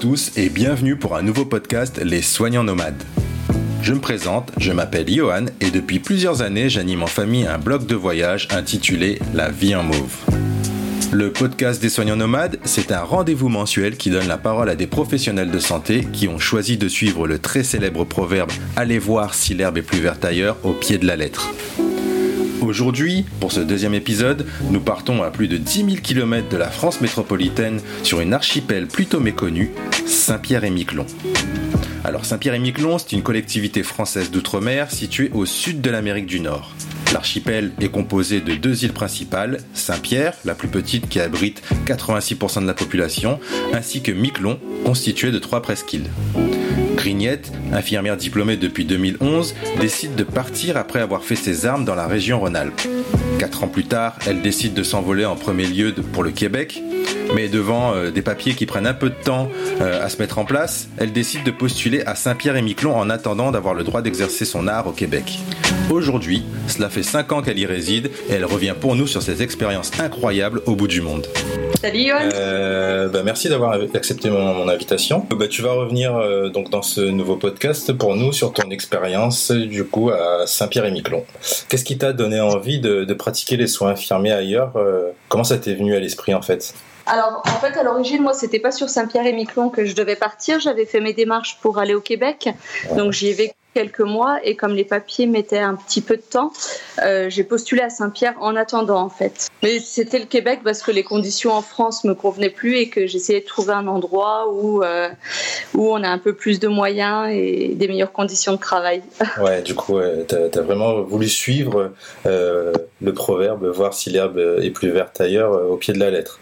tous et bienvenue pour un nouveau podcast Les Soignants Nomades. Je me présente, je m'appelle Johan et depuis plusieurs années j'anime en famille un blog de voyage intitulé La vie en mauve. Le podcast des soignants nomades, c'est un rendez-vous mensuel qui donne la parole à des professionnels de santé qui ont choisi de suivre le très célèbre proverbe Allez voir si l'herbe est plus verte ailleurs au pied de la lettre. Aujourd'hui, pour ce deuxième épisode, nous partons à plus de 10 000 km de la France métropolitaine sur une archipel plutôt méconnue, Saint-Pierre et Miquelon. Alors Saint-Pierre et Miquelon, c'est une collectivité française d'outre-mer située au sud de l'Amérique du Nord. L'archipel est composé de deux îles principales, Saint-Pierre, la plus petite qui abrite 86% de la population, ainsi que Miquelon, constitué de trois presqu'îles. Grignette, infirmière diplômée depuis 2011, décide de partir après avoir fait ses armes dans la région Rhône-Alpes. Quatre ans plus tard, elle décide de s'envoler en premier lieu pour le Québec, mais devant euh, des papiers qui prennent un peu de temps euh, à se mettre en place, elle décide de postuler à Saint-Pierre-et-Miquelon en attendant d'avoir le droit d'exercer son art au Québec. Aujourd'hui, cela fait 5 ans qu'elle y réside et elle revient pour nous sur ses expériences incroyables au bout du monde. Salut Yoann euh, bah, Merci d'avoir accepté mon, invitation. Bah, tu vas revenir donc dans ce nouveau podcast pour nous sur ton expérience du coup à Saint-Pierre-et-Miquelon. Qu'est-ce qui t'a donné envie de, de, pratiquer les soins infirmiers ailleurs Comment ça t'est venu à l'esprit en fait? Alors, en fait, à l'origine, moi, c'était pas sur Saint-Pierre-et-Miquelon que je devais partir. J'avais fait mes démarches pour aller au Québec. Donc, j'y ai vécu quelques mois et comme les papiers mettaient un petit peu de temps, euh, j'ai postulé à Saint-Pierre en attendant en fait. Mais c'était le Québec parce que les conditions en France me convenaient plus et que j'essayais de trouver un endroit où euh, où on a un peu plus de moyens et des meilleures conditions de travail. Ouais, du coup, tu as, vraiment voulu suivre euh, le proverbe voir si l'herbe est plus verte ailleurs au pied de la lettre.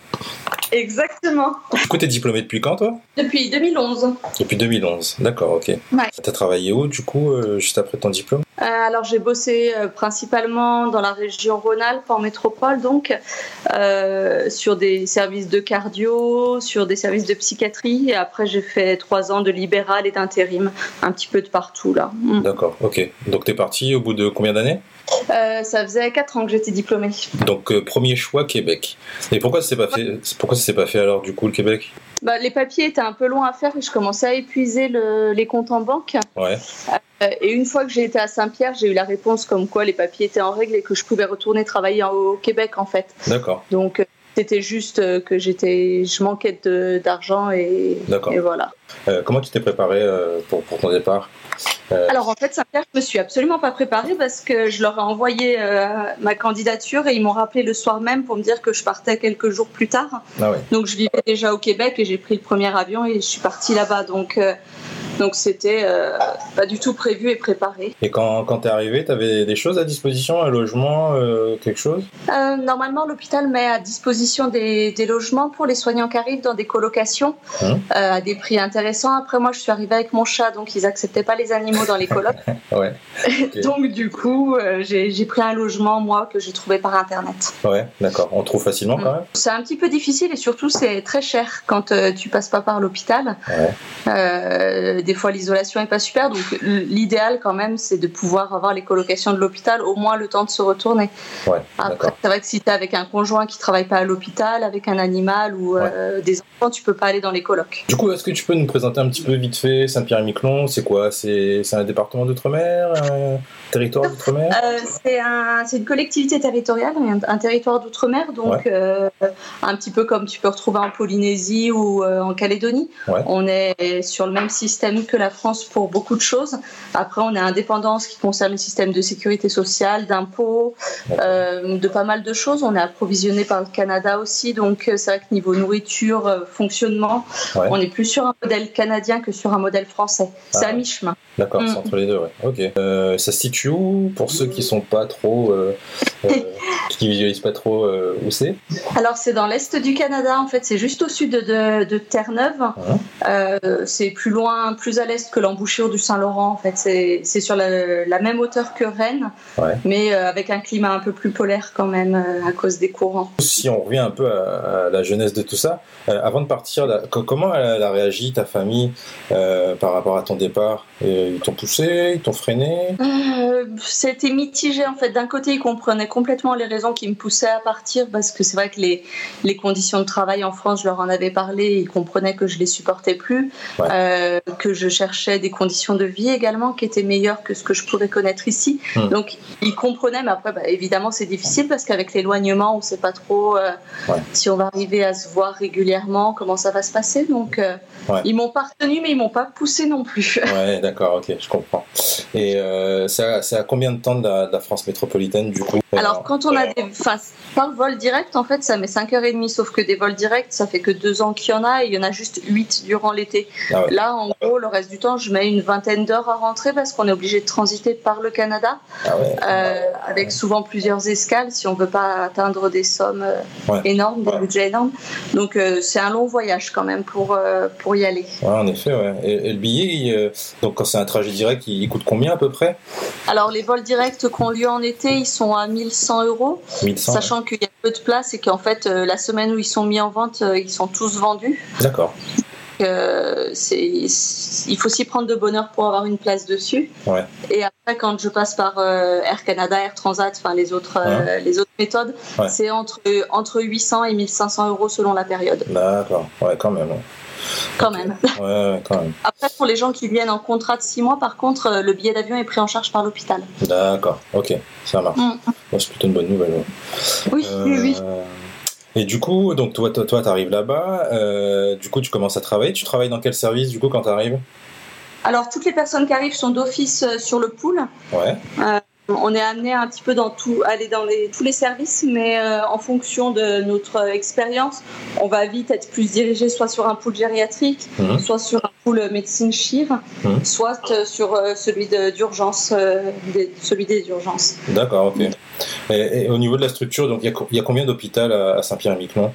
Exactement. Du coup, t'es diplômé depuis quand, toi? Depuis 2011. Depuis 2011, d'accord, ok. Ouais. T'as travaillé où, du coup, euh, juste après ton diplôme? Euh, Alors, j'ai bossé euh, principalement dans la région Rhône-Alpes, en métropole, donc, sur des services de cardio, sur des services de psychiatrie, et après, j'ai fait trois ans de libéral et d'intérim, un petit peu de partout, là. Mm. D'accord, ok. Donc, t'es parti au bout de combien d'années? Ça faisait quatre ans que j'étais diplômée. Donc premier choix Québec. Et pourquoi ça s'est pas fait Pourquoi ça s'est pas fait alors du coup le Québec? Bah, les papiers étaient un peu longs à faire et je commençais à épuiser les comptes en banque. Ouais. Euh, et une fois que j'ai été à Saint-Pierre, j'ai eu la réponse comme quoi les papiers étaient en règle et que je pouvais retourner travailler au Québec en fait. D'accord. Donc euh, c'était juste euh, que j'étais, je manquais d'argent et, et, voilà. comment tu t'es préparé pour, pour ton départ euh, Alors en fait, Saint-Pierre, je me suis absolument pas préparée parce que je leur ai envoyé euh, ma candidature et ils m'ont rappelé le soir même pour me dire que je partais quelques jours plus tard. Ah Donc je vivais déjà au Québec et j'ai pris le premier avion et je suis partie là-bas. Donc donc c'était euh, pas du tout prévu et préparé. Et quand, quand tu es arrivé, tu avais des choses à disposition, un logement, euh, quelque chose? Euh, Normalement, l'hôpital met à disposition des, des, logements pour les soignants qui arrivent dans des colocations hum. à des prix intéressants. Après, moi, je suis arrivée avec mon chat, donc ils acceptaient pas les animaux dans les colocs. ouais. donc du coup, j'ai pris un logement, moi, que j'ai trouvé par Internet. Ouais, d'accord. On trouve facilement quand même? C'est un petit peu difficile et surtout, c'est très cher quand tu passes pas par l'hôpital. Ouais des fois l'isolation est pas super. Donc l'idéal quand même, c'est de pouvoir avoir les colocations de l'hôpital au moins le temps de se retourner. Ouais, Après, c'est vrai que si tu es avec un conjoint qui travaille pas à l'hôpital, avec un animal ou euh, des enfants, tu peux pas aller dans les colocs. Du coup, est-ce que tu peux nous présenter un petit peu vite fait Saint-Pierre-et-Miquelon? C'est quoi? C'est un département d'outre-mer? Un territoire d'outre-mer euh, C'est un, une collectivité territoriale, un, territoire d'outre-mer, donc euh, un petit peu comme tu peux retrouver en Polynésie ou en Calédonie. On est sur le même système que la France pour beaucoup de choses. Après, on est indépendant en ce qui concerne le système de sécurité sociale, d'impôts, euh, de pas mal de choses. On est approvisionné par le Canada aussi, donc euh, c'est vrai que niveau nourriture, euh, fonctionnement, on est plus sur un modèle canadien que sur un modèle français. C'est à ah. mi-chemin. D'accord, c'est mm. entre les deux, ouais. Ok. Euh, ça se situe pour ceux qui sont pas trop, euh, euh, qui visualisent pas trop où c'est Alors c'est dans l'est du Canada, en fait, c'est juste au sud de, de Terre-Neuve. c'est plus loin, plus à l'est que l'embouchure du Saint-Laurent. En fait, c'est sur la, la, même hauteur que Rennes, mais avec un climat un peu plus polaire quand même à cause des courants. Si on revient un peu à, la jeunesse de tout ça, avant de partir, comment elle a réagi ta famille par rapport à ton départ? Ils t'ont poussé, ils t'ont freiné? Euh, euh, C'était mitigé en fait. D'un côté, ils comprenaient complètement les raisons qui me poussaient à partir parce que c'est vrai que les, les conditions de travail en France, je leur en avais parlé, ils comprenaient que je les supportais plus, euh, que je cherchais des conditions de vie également qui étaient meilleures que ce que je pouvais connaître ici. Hmm. Donc ils comprenaient, mais après, bah, évidemment, c'est difficile parce qu'avec l'éloignement, on ne sait pas trop euh, si on va arriver à se voir régulièrement, comment ça va se passer. Donc ils m'ont pas retenu, mais ils m'ont pas poussé non plus. Ouais, d'accord, ok, je comprends. Et c'est à combien de temps de la, France métropolitaine du coup Alors quand on a des, enfin par vol direct en fait ça met 5h30 sauf que des vols directs ça fait que deux ans qu'il y en a et il y en a juste 8 durant l'été. Ah Là en gros le reste du temps je mets une vingtaine d'heures à rentrer parce qu'on est obligé de transiter par le Canada ah euh, avec souvent plusieurs escales si on veut pas atteindre des sommes euh, énormes, des budgets énormes. Donc euh, c'est un long voyage quand même pour, pour y aller. En effet ouais. Et, le billet donc quand c'est un trajet direct il coûte combien à peu près? Alors les vols directs qui ont lieu en été, ils sont à 1100 euros, sachant qu'il y a peu de place et qu'en fait euh, la semaine où ils sont mis en vente, euh, ils sont tous vendus. D'accord. Euh, il faut s'y prendre de bonheur pour avoir une place dessus. Ouais. Et après, quand je passe par Air Canada, Air Transat, enfin les autres, les autres méthodes, c'est entre, entre 800 et 1500 euros selon la période. D'accord, ouais, quand même. Quand même. Ouais, quand même. Après, pour les gens qui viennent en contrat de 6 mois, par contre, euh, le billet d'avion est pris en charge par l'hôpital. D'accord, ok, ça marche. Mm. c'est plutôt une bonne nouvelle. Oui, oui, oui. Euh, et du coup, donc toi, toi, toi, arrives là-bas. Euh, du coup, tu commences à travailler. Tu travailles dans quel service du coup quand tu arrives Alors, toutes les personnes qui arrivent sont d'office sur le pool. Ouais. On est amené un petit peu dans tout, aller dans tous les services, mais euh, en fonction de notre expérience, on va vite être plus dirigé soit sur un pool gériatrique, mhm. soit sur un pool médecine chir, mhm. soit euh, sur euh, celui d'urgence, celui des urgences. D'accord, ok. Et, au niveau de la structure, donc il y, a combien d'hôpitaux à, Saint-Pierre-et-Miquelon?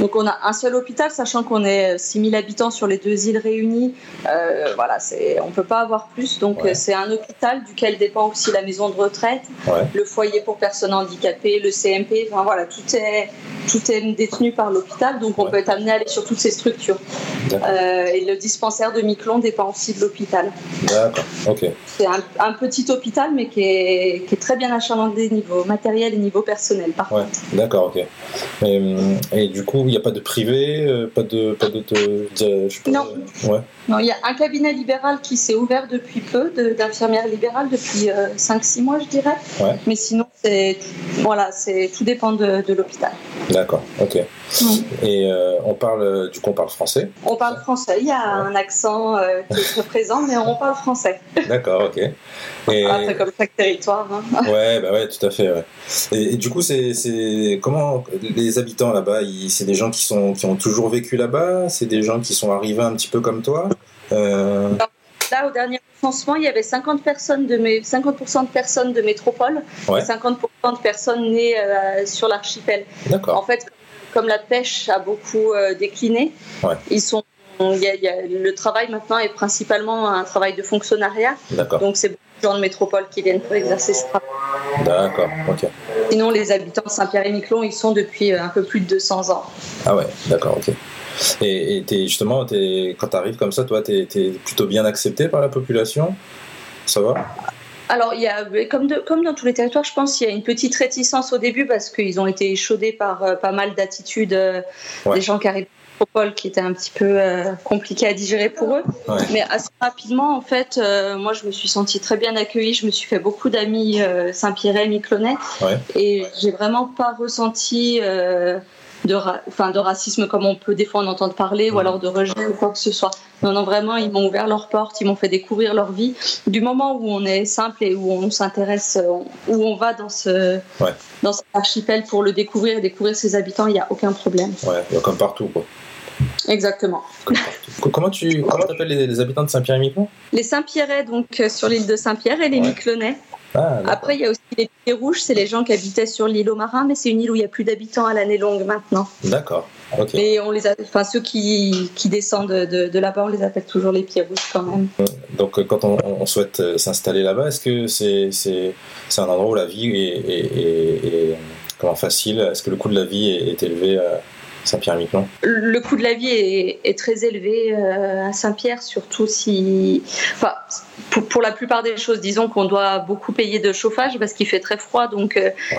Donc on a un seul hôpital, sachant qu'on est 6000 habitants sur les deux îles réunies. Euh, voilà, on ne peut pas avoir plus. Donc c'est un hôpital duquel dépend aussi la maison de retraite, le foyer pour personnes handicapées, le CMP. Enfin voilà, tout est, tout est détenu par l'hôpital. Donc on peut être amené à aller sur toutes ces structures. Euh, et le dispensaire de Miquelon dépend aussi de l'hôpital. D'accord, ok. C'est un, petit hôpital, mais qui est, qui est très bien achalandé niveau matériel et niveau personnel. Par ouais. D'accord, ok. Et, et du coup, il n'y a pas de privé, euh, pas de, pas de, non. ouais. non, il y a un cabinet libéral qui s'est ouvert depuis peu, d'infirmières libérales depuis 5-6 euh, mois, je dirais. Ouais. Mais sinon, voilà, c'est tout dépend de, de l'hôpital. D'accord, ok. Et euh, on parle, du coup, on parle français. On parle français. Il y a un accent qui est très présent, mais on parle français. D'accord, ok. Et... Après, comme chaque territoire. Hein. Ouais, bah ouais, tout à fait. Ouais. Et, du coup, c'est comment les habitants là-bas, c'est des gens qui, sont, qui ont toujours vécu là-bas? C'est des gens qui sont arrivés un petit peu comme toi? Euh... Là, au dernier recensement, il y avait 50%, personnes de, 50 de personnes de métropole et 50% de personnes nées euh, sur l'archipel. En fait, comme la pêche a beaucoup euh, décliné, ils sont le travail maintenant est principalement un travail de fonctionnariat. Donc c'est beaucoup de gens de métropole qui viennent pour exercer ce travail. D'accord, ok. Sinon, les habitants de Saint-Pierre-et-Miquelon, ils sont depuis euh, un peu plus de 200 ans. Ah ouais, d'accord, ok. Et, justement, quand tu arrives comme ça, toi, tu es, plutôt bien accepté par la population? Ça va? Alors, il y a, comme, comme dans tous les territoires, je pense qu'il y a une petite réticence au début parce qu'ils ont été échaudés par euh, pas mal d'attitudes euh, des gens qui arrivent qui était un petit peu euh, compliqué à digérer pour eux. Mais assez rapidement, en fait, euh, moi, je me suis sentie très bien accueillie. Je me suis fait beaucoup d'amis euh, Saint-Pierre et Miquelonais. Et j'ai vraiment pas ressenti de, enfin, de racisme comme on peut des fois en entendre parler ou alors de rejet ou quoi que ce soit. Non, non, vraiment, ils m'ont ouvert leurs portes, ils m'ont fait découvrir leur vie. Du moment où on est simple et où on s'intéresse, où on va dans ce, dans cet archipel pour le découvrir et découvrir ses habitants, il n'y a aucun problème. Ouais, comme partout, quoi. Exactement. Comment tu comment appelles les, habitants de Saint-Pierre-et-Miquelon? Les Saint-Pierrais, donc euh, sur l'île de Saint-Pierre, et les ouais. Ah, Après, il y a aussi les Pieds Rouges, c'est les gens qui habitaient sur l'île au Marin, mais c'est une île où il n'y a plus d'habitants à l'année longue maintenant. D'accord. Et on les a, enfin, ceux qui, qui descendent de, de là-bas, on les appelle toujours les Pieds Rouges quand même. Donc, euh, quand on, souhaite euh, s'installer là-bas, est-ce que c'est c'est un endroit où la vie est, comment, facile? Est-ce que le coût de la vie est, élevé Saint-Pierre-Miquelon Le coût de la vie est, très élevé euh, à Saint-Pierre, surtout si. Enfin, pour, la plupart des choses, disons qu'on doit beaucoup payer de chauffage parce qu'il fait très froid, donc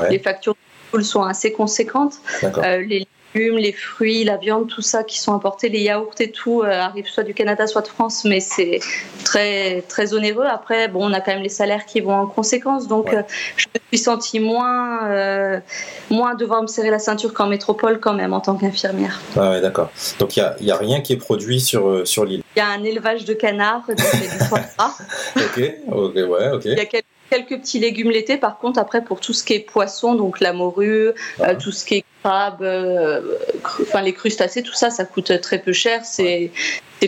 les factures sont assez conséquentes. les les fruits, la viande, tout ça qui sont importés, les yaourts et tout euh, arrivent soit du Canada, soit de France, mais c'est très très onéreux. Après, bon, on a quand même les salaires qui vont en conséquence, donc euh, je me suis sentie moins euh, moins devoir me serrer la ceinture qu'en métropole quand même en tant qu'infirmière. Ah ouais, d'accord. Donc il y a, a, rien qui est produit sur sur l'île. Il y a un élevage de canards, donc ok, ok, ouais, ok. Il y a quelques petits légumes l'été. Par contre, après, pour tout ce qui est poisson, donc la morue, euh, tout ce qui est crabe, euh, enfin les crustacés, tout ça, ça coûte très peu cher. C'est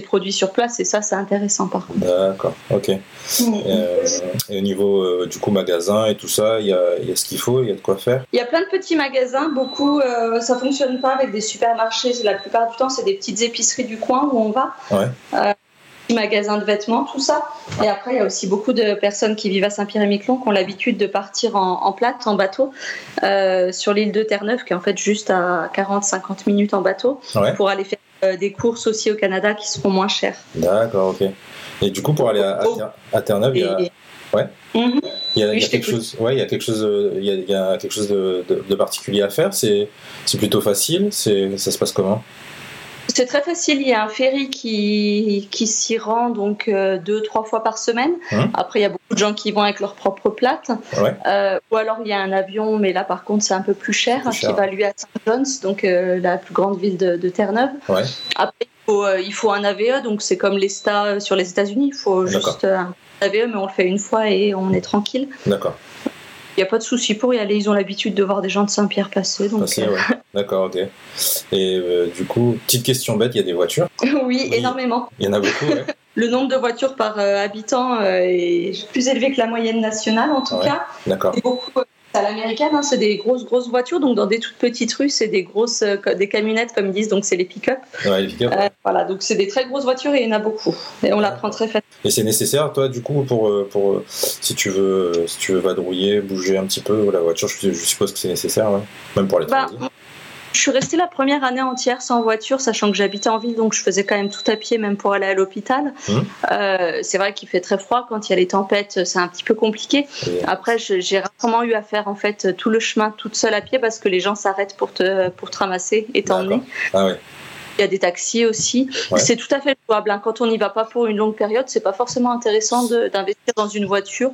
produit sur place et ça, c'est intéressant par contre. D'accord, ok. Euh, et au niveau du coup magasin et tout ça, il y a, y a, ce qu'il faut, il y a de quoi faire? Il y a plein de petits magasins, beaucoup, ça fonctionne pas avec des supermarchés. La plupart du temps, c'est des petites épiceries du coin où on va. Ouais magasins de vêtements, tout ça. Et après, il y a aussi beaucoup de personnes qui vivent à Saint-Pierre-et-Miquelon qui ont l'habitude de partir en, plate, en bateau, euh, sur l'île de Terre-Neuve, qui est en fait juste à 40-50 minutes en bateau, pour aller faire euh, des courses aussi au Canada qui seront moins chères. D'accord, ok. Et du coup, pour aller à, à, Terre-Neuve, il y a... Ouais. Mhm. Il, y a, quelque chose, ouais, il y a quelque chose, il y a, quelque chose de, de particulier à faire. C'est, c'est plutôt facile. C'est, ça se passe comment? C'est très facile. Il y a un ferry qui, qui s'y rend donc euh, deux, trois fois par semaine. Hein Après, il y a beaucoup de gens qui vont avec leur propre plate. Euh, ou alors, il y a un avion, mais là, par contre, c'est un peu plus cher, qui va lui à St. John's, donc euh, la plus grande ville de, Terre-Neuve. Après, il faut, il faut, un AVE, donc c'est comme les stars sur les États-Unis. Il faut juste un AVE, mais on le fait une fois et on est tranquille. D'accord. Il n'y a pas de souci pour y aller. Ils ont l'habitude de voir des gens de Saint-Pierre passer. Donc... Passer, ouais. D'accord, ok. Et euh, du coup, petite question bête, il y a des voitures? Oui, énormément. Il y en a beaucoup, Le nombre de voitures par euh, habitant euh, est plus élevé que la moyenne nationale, en tout cas. D'accord. beaucoup à l'américaine, hein, c'est des grosses grosses voitures, donc dans des toutes petites rues, c'est des grosses euh, des camionnettes comme ils disent, donc c'est les pick-up. Ouais, les pick-up. Euh, voilà, donc c'est des très grosses voitures et il y en a beaucoup. Et on la prend très facilement. Et c'est nécessaire, toi, du coup, pour euh, pour si tu veux si tu veux vadrouiller, bouger un petit peu la voiture, je, suppose que c'est nécessaire, même pour les bah, je suis restée la première année entière sans voiture, sachant que j'habitais en ville, donc je faisais quand même tout à pied, même pour aller à l'hôpital. Mmh. Euh, c'est vrai qu'il fait très froid quand il y a les tempêtes, c'est un petit peu compliqué. Après, j'ai rarement eu à faire en fait tout le chemin toute seule à pied parce que les gens s'arrêtent pour te pour te ramasser et t'emmener. Ah il y a des taxis aussi. C'est tout à fait jouable. Hein. Quand on n'y va pas pour une longue période, c'est pas forcément intéressant d'investir dans une voiture.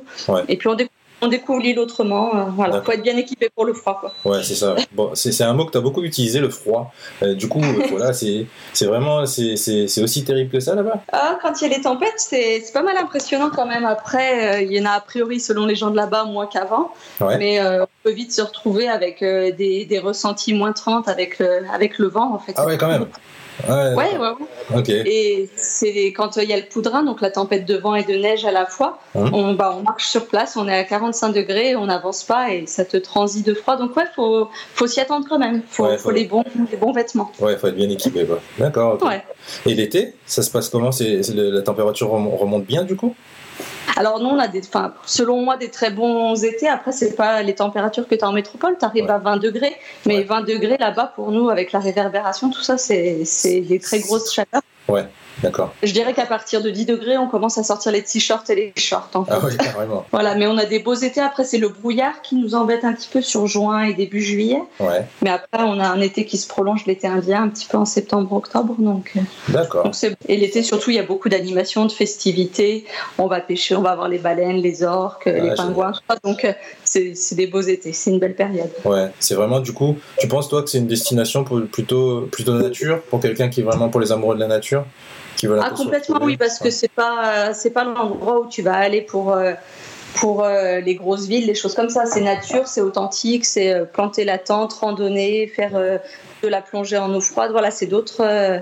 Et puis on découvre on découvre l'île autrement. Euh, voilà, faut être bien équipé pour le froid. Quoi. Ouais, c'est ça. Bon, c'est un mot que tu as beaucoup utilisé, le froid. Euh, du coup, euh, voilà, c'est vraiment, c'est aussi terrible que ça là-bas? Ah, quand il y a les tempêtes, c'est pas mal impressionnant quand même. Après, il y en a a priori selon les gens de là-bas moins qu'avant, mais on peut vite se retrouver avec des, des, ressentis moins 30 avec le, avec le vent en fait. Ah ouais, quand même. Ouais, ouais, ouais. Et c'est quand il y a le poudrin, donc la tempête de vent et de neige à la fois, hein on, bah, on marche sur place, on est à 45 degrés, on n'avance pas et ça te transit de froid. Donc ouais, faut, faut s'y attendre quand même. Faut, faut, les bons, les bons vêtements. Ouais, faut être bien équipé. D'accord. Et l'été, ça se passe comment? C'est la température remonte bien du coup? Alors nous, on a des, selon moi, des très bons étés. Après, c'est pas les températures que tu as en métropole. Tu arrives à 20 degrés, mais 20 degrés là-bas, pour nous, avec la réverbération, tout ça, c'est des très grosses chaleurs. Ouais. D'accord. Je dirais qu'à partir de 10 degrés, on commence à sortir les t-shirts et les shorts. En Ah oui, carrément. voilà, mais on a des beaux étés. Après, c'est le brouillard qui nous embête un petit peu sur juin et début juillet. Ouais. Mais après, on a un été qui se prolonge l'été indien un petit peu en septembre-octobre. Donc, euh, D'accord. Et l'été, surtout, il y a beaucoup d'animations, de festivités. On va pêcher, on va voir les baleines, les orques, les pingouins. Donc, euh, c'est des beaux étés. C'est une belle période. Ouais, c'est vraiment, du coup, tu penses, toi, que c'est une destination pour, plutôt, plutôt nature, pour quelqu'un qui est vraiment pour les amoureux de la nature? Ah, complètement, oui, parce que c'est pas, c'est pas l'endroit où tu vas aller pour, euh, pour euh, les grosses villes, les choses comme ça. C'est nature, c'est authentique, c'est euh, planter la tente, randonner, faire de la plongée en eau froide. Voilà, c'est d'autres. Euh,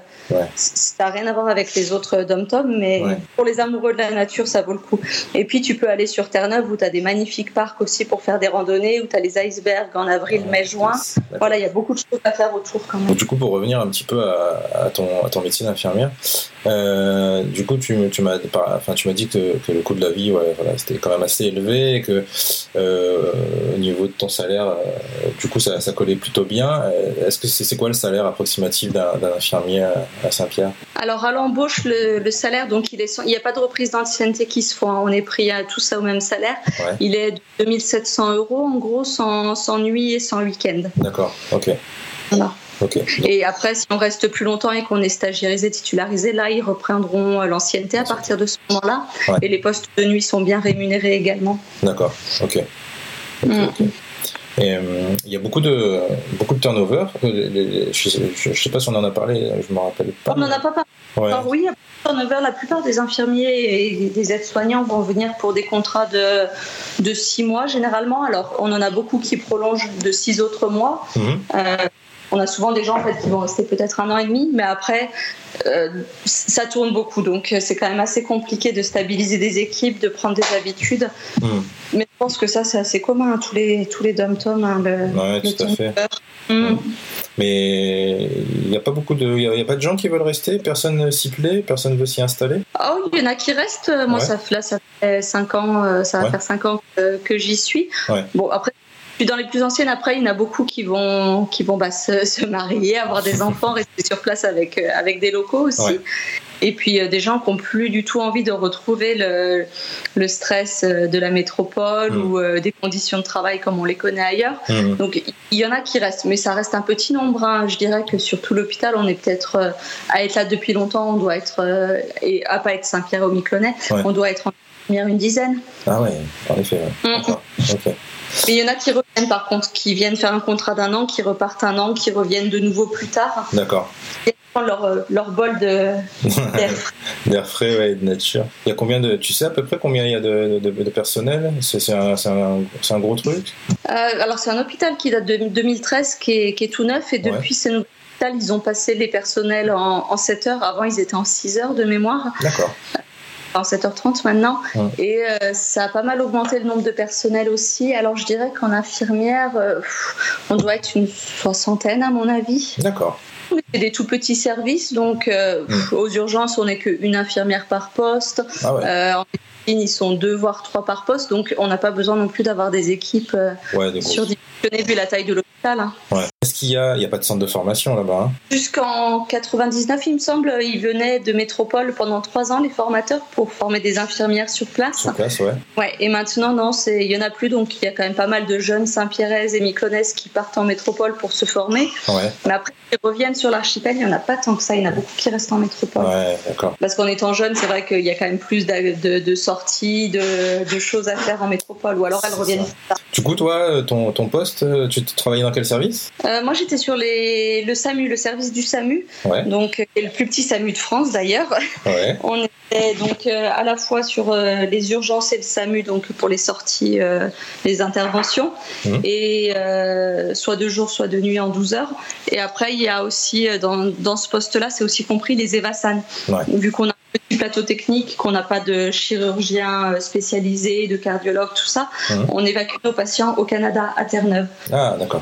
ça n'a rien à voir avec les autres dom-tom, mais pour les amoureux de la nature, ça vaut le coup. Et puis, tu peux aller sur Terre-Neuve où tu as des magnifiques parcs aussi pour faire des randonnées, où tu as les icebergs en avril, mai, juin. Voilà, il y a beaucoup de choses à faire autour quand même. du coup, pour revenir un petit peu à, ton, à ton métier d'infirmière, euh, du coup, tu, tu m'as enfin, dit que, que, le coût de la vie, voilà, c'était quand même assez élevé et que euh, au niveau de ton salaire, du coup, ça, ça collait plutôt bien. Est-ce que c'est c'est quoi le salaire approximatif d'un infirmier à Saint-Pierre? Alors à l'embauche, le, salaire, donc il n'y a pas de reprise d'ancienneté qui se font. Hein. On est pris à tout ça au même salaire. Il est de 2700 euros en gros, sans, sans nuit et sans week-end. D'accord. Ok. Voilà. Et après, si on reste plus longtemps et qu'on est stagiarisé, titularisé, là, ils reprendront l'ancienneté à partir de ce moment-là. Et les postes de nuit sont bien rémunérés également. D'accord, ok. Mm. Et euh, il y a beaucoup de, beaucoup de turnover. je ne sais pas si on en a parlé, je ne me rappelle pas. On n'en a pas parlé. Alors, oui, turnover, la plupart des infirmiers et des aides-soignants vont venir pour des contrats de, de six mois généralement. Alors, on en a beaucoup qui prolongent de six autres mois. Mhm. Euh, on a souvent des gens en fait, qui vont rester peut-être un an et demi, mais après, euh, ça tourne beaucoup. Donc, euh, c'est quand même assez compliqué de stabiliser des équipes, de prendre des habitudes. Hmm. Mais je pense que ça, c'est assez commun, hein, tous les, tous les dom-tom. Hein, tout à fait. Hmm. Mais il n'y a pas beaucoup de, il a, pas de gens qui veulent rester? Personne s'y plaît, personne veut s'y installer? Oh, il y en a qui restent. Moi, ça, là, ça fait 5 ans, euh, ça va faire 5 ans que, que j'y suis. Bon, après, dans les plus anciennes, après, il y en a beaucoup qui vont, qui vont bah, se, marier, avoir des enfants, rester sur place avec, euh, avec des locaux aussi. Et puis euh, des gens qui n'ont plus du tout envie de retrouver le, le stress euh, de la métropole mm. ou des conditions de travail comme on les connaît ailleurs. Mm. Donc il y en a qui restent, mais ça reste un petit nombre. Hein. Je dirais que sur tout l'hôpital, on est peut-être à être là depuis longtemps, on doit être, et à pas être Saint-Pierre au Miquelonnet, on doit être en une dizaine. Ah ouais, en effet. Mm. Mais il y en a qui reviennent par contre, qui viennent faire un contrat d'un an, qui repartent un an, qui reviennent de nouveau plus tard. D'accord. Leur, euh, leur bol d'air D'air frais, ouais, de nature. Il y a combien de. Tu sais à peu près combien il y a de, de, personnel? C'est un, un, un, gros truc? Euh, Alors, c'est un hôpital qui date de 2013, qui est, qui est tout neuf, et depuis ces hôpital, ils ont passé les personnels en, en 7 heures. Avant, ils étaient en 6 heures de mémoire. D'accord en 7h30 maintenant. Et euh, ça a pas mal augmenté le nombre de personnel aussi. Alors je dirais qu'en infirmière, euh, on doit être une soixantaine à mon avis. D'accord. C'est des tout petits services, donc euh, mm. aux urgences, on n'est qu'une infirmière par poste. Ah ouais. en médecine, ils sont deux voire trois par poste, donc on n'a pas besoin non plus d'avoir des équipes ouais, surdimensionnées vu la taille de l'hôpital. Hein. Ouais. Est-ce qu'il y a, il y a pas de centre de formation là-bas hein? Jusqu'en 99, il me semble, ils venaient de métropole pendant trois ans, les formateurs, pour former des infirmières sur place. Sur place, ouais. Ouais, et maintenant, non, il y en a plus, donc il y a quand même pas mal de jeunes Saint-Pierraises et Mykonaises qui partent en métropole pour se former. Ouais. Mais après, ils reviennent sur l'archipel, il n'y en a pas tant que ça, il y en a beaucoup qui restent en métropole. Ouais, d'accord. Parce qu'en étant jeune, c'est vrai qu'il y a quand même plus de, sorties, de, choses à faire en métropole, ou alors elles reviennent Du coup, toi, ton, ton poste, tu travaillais dans quel service? Euh, moi, j'étais sur les, le SAMU, le service du SAMU, donc euh, le plus petit SAMU de France d'ailleurs. On était donc euh, à la fois sur les urgences et le SAMU, donc pour les sorties, les interventions, mmh. et soit de jour, soit de nuit en 12 heures. Et après, il y a aussi dans, dans ce poste-là, c'est aussi compris les évasans. Vu qu'on a un petit plateau technique, qu'on n'a pas de chirurgien spécialisé, de cardiologue, tout ça, mmh. on évacue nos patients au Canada à Terre-Neuve. Ah, d'accord.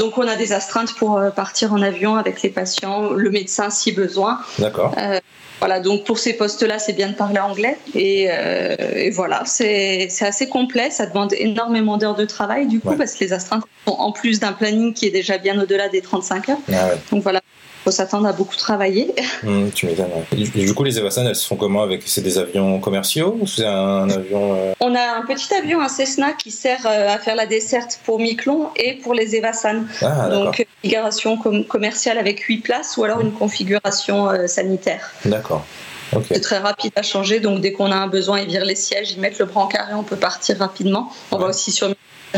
Donc on a des astreintes pour euh, partir en avion avec les patients, le médecin si besoin. D'accord. Euh, voilà, donc pour ces postes-là, c'est bien de parler anglais. Et, euh, voilà, c'est assez complet. Ça demande énormément d'heures de travail, du coup, parce que les astreintes sont en plus d'un planning qui est déjà bien au-delà des 35 heures. Ah donc voilà, faut s'attendre à beaucoup travailler. Mmh, tu m'étonnes. Du coup, les Evasan, elles se font comment avec C'est des avions commerciaux ou c'est un avion euh? On a un petit avion, un Cessna, qui sert euh, à faire la desserte pour Miquelon et pour les Evasan. Ah, Donc, une configuration commerciale avec 8 places ou alors une configuration euh, sanitaire. D'accord. C'est très rapide à changer, donc dès qu'on a un besoin, ils virent les sièges, ils mettent le brancard et on peut partir rapidement. On va aussi sur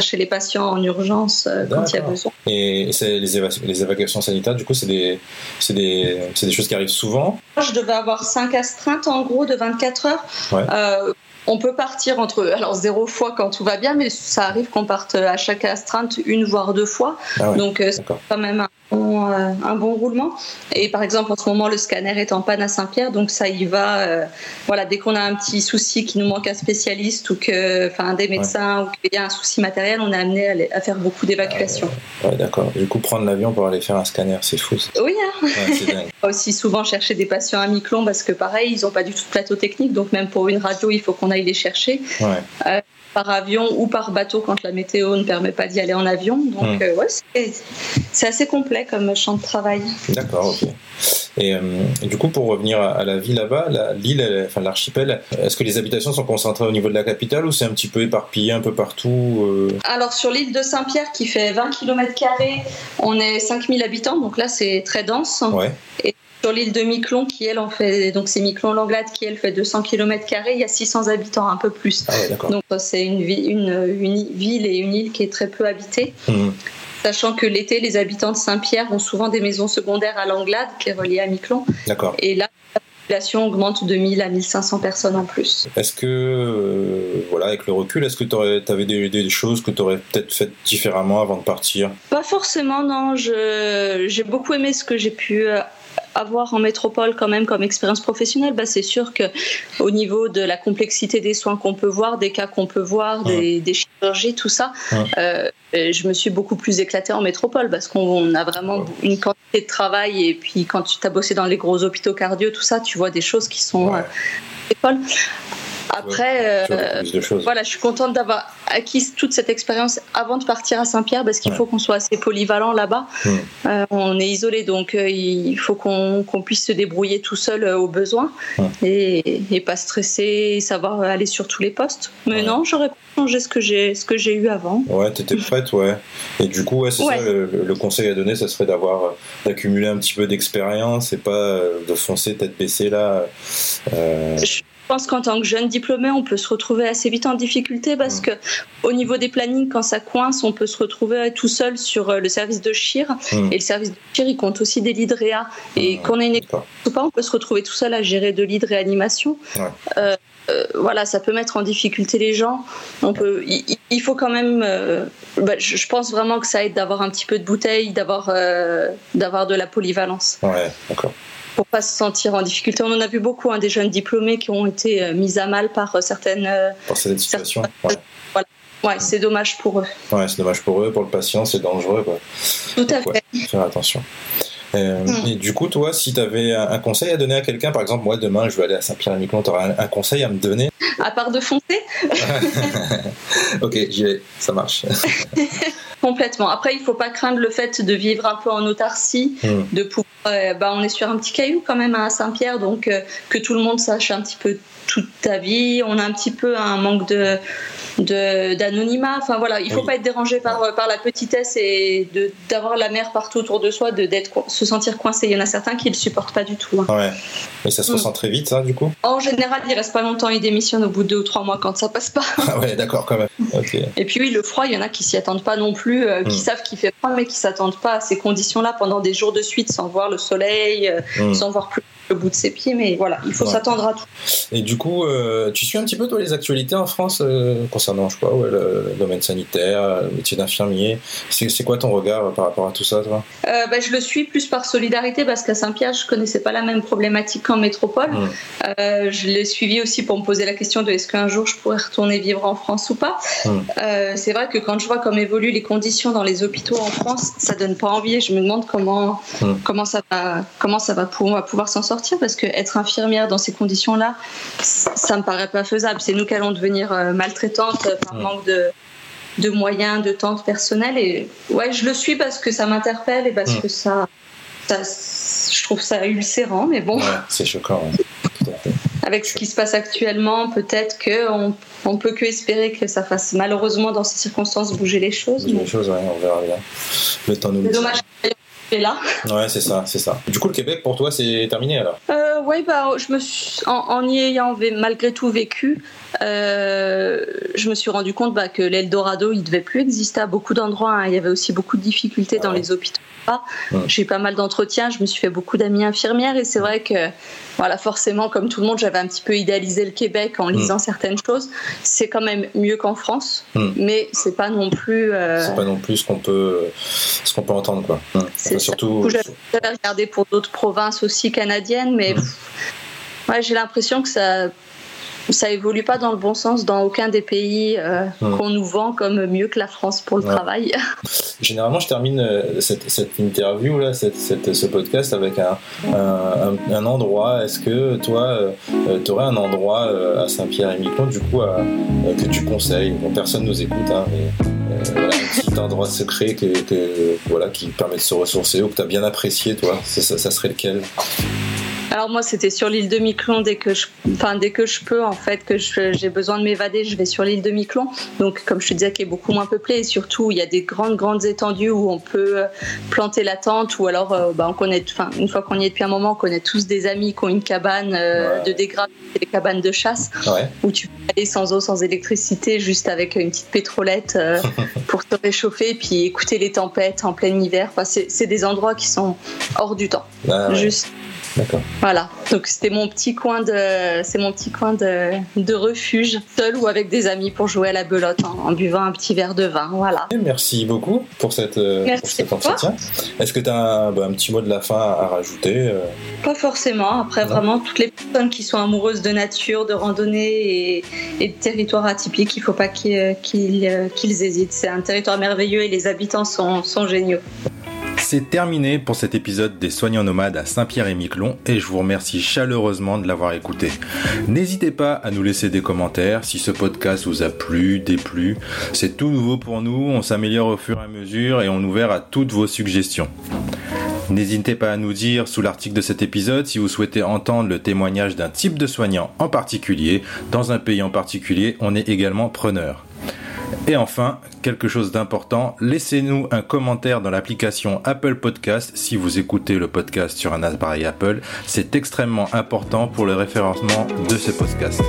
chez les patients en urgence euh, quand il y a besoin. Et les, les, évacuations sanitaires, du coup, c'est des, des, des, choses qui arrivent souvent Je devais avoir 5 astreintes en gros de 24 heures. Euh, on peut partir entre alors zéro fois quand tout va bien, mais ça arrive qu'on parte à chaque astreinte une voire deux fois. Ah Donc euh, c'est quand même un bon, euh, un bon, roulement. Et par exemple en ce moment le scanner est en panne à Saint-Pierre, donc ça y va. Euh, voilà, dès qu'on a un petit souci, qu'il nous manque un spécialiste ou que, enfin des médecins ou qu'il y a un souci matériel, on est amené à, faire beaucoup d'évacuations. Ah ouais, d'accord. Du coup prendre l'avion pour aller faire un scanner, c'est fou. Oui. Hein. Ouais, aussi souvent chercher des patients à Miquelon parce que pareil, ils n'ont pas du tout de plateau technique, donc même pour une radio, il faut qu'on aille les chercher. Euh, par avion ou par bateau quand la météo ne permet pas d'y aller en avion. Donc, hmm. euh, ouais, c'est assez complet comme, champ de travail. D'accord, ok. Et, du coup, pour revenir à, la vie là-bas, l'île, enfin l'archipel, est-ce que les habitations sont concentrées au niveau de la capitale ou c'est un petit peu éparpillé un peu partout Alors sur l'île de Saint-Pierre qui fait 20 km, on est 5000 habitants, donc là c'est très dense. Ouais. Et sur l'île de Miquelon, qui elle en fait, donc c'est Miquelon-Langlade qui elle fait 200 km, il y a 600 habitants, un peu plus. Ah donc c'est une, une, ville et une île qui est très peu habitée. Mmh. Sachant que l'été, les habitants de Saint-Pierre ont souvent des maisons secondaires à Langlade, qui est reliée à Miquelon. D'accord. Et là, la population augmente de 1000 à 1500 personnes en plus. Est-ce que, euh, voilà, avec le recul, est-ce que tu avais des, des, choses que tu aurais peut-être faites différemment avant de partir? Pas forcément, non. J'ai beaucoup aimé ce que j'ai pu euh, avoir en métropole quand même comme expérience professionnelle, bah, c'est sûr que au niveau de la complexité des soins qu'on peut voir, des cas qu'on peut voir, des, chirurgies, tout ça, euh, je me suis beaucoup plus éclatée en métropole parce qu'on a vraiment une quantité de travail et puis quand tu as bossé dans les gros hôpitaux cardio, tout ça, tu vois des choses qui sont euh, après, euh, voilà, je suis contente d'avoir acquis toute cette expérience avant de partir à Saint-Pierre parce qu'il faut qu'on soit assez polyvalent là-bas. Hmm. Euh, on est isolé, donc euh, il faut qu'on puisse se débrouiller tout seul au besoin et, pas stresser, savoir aller sur tous les postes. Mais non, j'aurais pas changé ce que j'ai ce que j'ai eu avant. Ouais, t'étais prête, ouais. Et du coup, ouais, c'est ça le, conseil à donner, ça serait d'avoir d'accumuler un petit peu d'expérience et pas de foncer tête baissée là. Je pense qu'en tant que jeune diplômé, on peut se retrouver assez vite en difficulté parce mm. que au niveau des plannings, quand ça coince, on peut se retrouver tout seul sur euh, le service de chir. Mm. Et le service de chir, il compte aussi des lits de réa. Et mm. qu'on ait une équipe ou pas, on peut se retrouver tout seul à gérer deux lits de réanimation. Euh, euh, voilà, ça peut mettre en difficulté les gens. On peut, il, faut quand même. Bah, je, pense vraiment que ça aide d'avoir un petit peu de bouteille, d'avoir d'avoir de la polyvalence. Ouais, d'accord pour pas se sentir en difficulté. On en a vu beaucoup, hein, des jeunes diplômés qui ont été euh, mis à mal par euh, certaines. Euh, par cette situation. Ouais. Voilà. Ouais, c'est dommage pour eux. Ouais, c'est dommage pour eux, pour le patient, c'est dangereux. Quoi. Tout à fait. faire attention? Mm. Et du coup, toi, si tu avais un conseil à donner à quelqu'un, par exemple, moi demain je veux aller à Saint-Pierre-et-Miquelon, tu aurais un, conseil à me donner? À part de foncer Ok, j'y vais, ça marche. Complètement. Après, il faut pas craindre le fait de vivre un peu en autarcie, mm. de pouvoir. Euh, bah, on est sur un petit caillou quand même à Saint-Pierre, donc euh, que tout le monde sache un petit peu toute ta vie. On a un petit peu un manque de d'anonymat. Enfin voilà, il faut pas être dérangé par, par la petitesse et d'avoir la mer partout autour de soi, de d'être se sentir coincé. Il y en a certains qui le supportent pas du tout. Hein. Ouais, mais ça se mm. ressent très vite, ça, du coup? En général, il reste pas longtemps, il démissionne au bout de deux ou trois mois quand ça passe pas. Ah ouais, d'accord, quand même. Et puis oui, le froid, il y en a qui s'y attendent pas non plus, euh, qui mm. savent qu'il fait froid, mais qui s'attendent pas à ces conditions-là pendant des jours de suite sans voir le soleil, euh, mm. sans voir plus le bout de ses pieds, mais voilà, il faut s'attendre à tout. Et du coup, euh, tu suis un petit peu toi les actualités en France concernant, je sais pas, le, domaine sanitaire, le métier d'infirmier. C'est quoi ton regard par rapport à tout ça, toi? Euh, bah, Je le suis plus par solidarité parce qu'à Saint-Pierre, je connaissais pas la même problématique qu'en métropole. Mmh. je l'ai suivi aussi pour me poser la question de est-ce qu'un jour je pourrais retourner vivre en France ou pas. Mmh. C'est vrai que quand je vois comment évoluent les conditions dans les hôpitaux en France, ça donne pas envie. Je me demande comment mmh. comment ça va comment ça va pouvoir, pouvoir s'en sortir parce que être infirmière dans ces conditions-là, ça me paraît pas faisable. C'est nous qui allons devenir euh, maltraitantes par manque de, de moyens, de temps personnel. Et ouais, je le suis parce que ça m'interpelle et parce que ça, je trouve ça ulcérant, mais bon. c'est choquant. Avec ce qui se passe actuellement, peut-être qu'on on peut que espérer que ça fasse malheureusement dans ces circonstances bouger les choses. Bouger les choses, ouais, on verra bien. Le temps nous. C'est dommage là. Ouais, c'est ça, c'est ça. Du coup, le Québec, pour toi, c'est terminé alors? Euh, Oui, bah, je me suis, en, y ayant malgré tout vécu, euh, je me suis rendu compte bah, que l'Eldorado, il devait plus exister à beaucoup d'endroits. Hein. Il y avait aussi beaucoup de difficultés dans les hôpitaux. J'ai eu pas mal d'entretiens, je me suis fait beaucoup d'amis infirmières et c'est vrai que, voilà, forcément, comme tout le monde, j'avais un petit peu idéalisé le Québec en lisant certaines choses. C'est quand même mieux qu'en France, mais c'est pas non plus. Euh, c'est pas non plus ce qu'on peut, ce qu'on peut entendre, quoi. C'est surtout. J'avais regardé pour d'autres provinces aussi canadiennes, mais ouais, j'ai l'impression que ça ça évolue pas dans le bon sens dans aucun des pays euh, qu'on nous vend comme mieux que la France pour le travail. Généralement, je termine euh, cette, interview là, cette, ce podcast avec un, un, endroit. Est-ce que toi, euh, tu aurais un endroit à Saint-Pierre-et-Miquelon du coup que tu conseilles? Bon, personne nous écoute, hein, mais voilà, un petit endroit secret que, voilà, qui permet de se ressourcer ou que tu as bien apprécié, toi, ça, ça serait lequel? Alors moi, c'était sur l'île de Miquelon dès que je, enfin dès que je peux en fait que j'ai besoin de m'évader, je vais sur l'île de Miquelon. Donc comme je te disais, qui est beaucoup moins peuplée et surtout il y a des grandes grandes étendues où on peut euh, planter la tente ou alors euh, bah, on connaît, enfin une fois qu'on y est depuis un moment, on connaît tous des amis qui ont une cabane euh, de dégradé, des cabanes de chasse où tu peux aller sans eau, sans électricité, juste avec une petite pétrolette pour te réchauffer et puis écouter les tempêtes en plein hiver. Enfin, c'est des endroits qui sont hors du temps. Ah juste voilà. Donc c'était mon petit coin de, c'est mon petit coin de, de, refuge, seul ou avec des amis pour jouer à la belote en, buvant un petit verre de vin. Voilà. merci beaucoup pour, cette, euh, cet entretien. Est-ce que tu as bah, un, petit mot de la fin à rajouter euh Pas forcément. Après, vraiment, toutes les personnes qui sont amoureuses de nature, de randonnée et, et de territoires atypiques, il ne faut pas qu'ils, qu'ils, qu'ils hésitent. C'est un territoire merveilleux et les habitants sont, sont géniaux. C'est terminé pour cet épisode des soignants nomades à Saint-Pierre-et-Miquelon et je vous remercie chaleureusement de l'avoir écouté. N'hésitez pas à nous laisser des commentaires si ce podcast vous a plu, déplu. C'est tout nouveau pour nous, on s'améliore au fur et à mesure et on ouvert à toutes vos suggestions. N'hésitez pas à nous dire sous l'article de cet épisode si vous souhaitez entendre le témoignage d'un type de soignant en particulier. Dans un pays en particulier, on est également preneur. Et enfin, quelque chose d'important, laissez-nous un commentaire dans l'application Apple Podcast si vous écoutez le podcast sur un appareil Apple. C'est extrêmement important pour le référencement de ce podcast.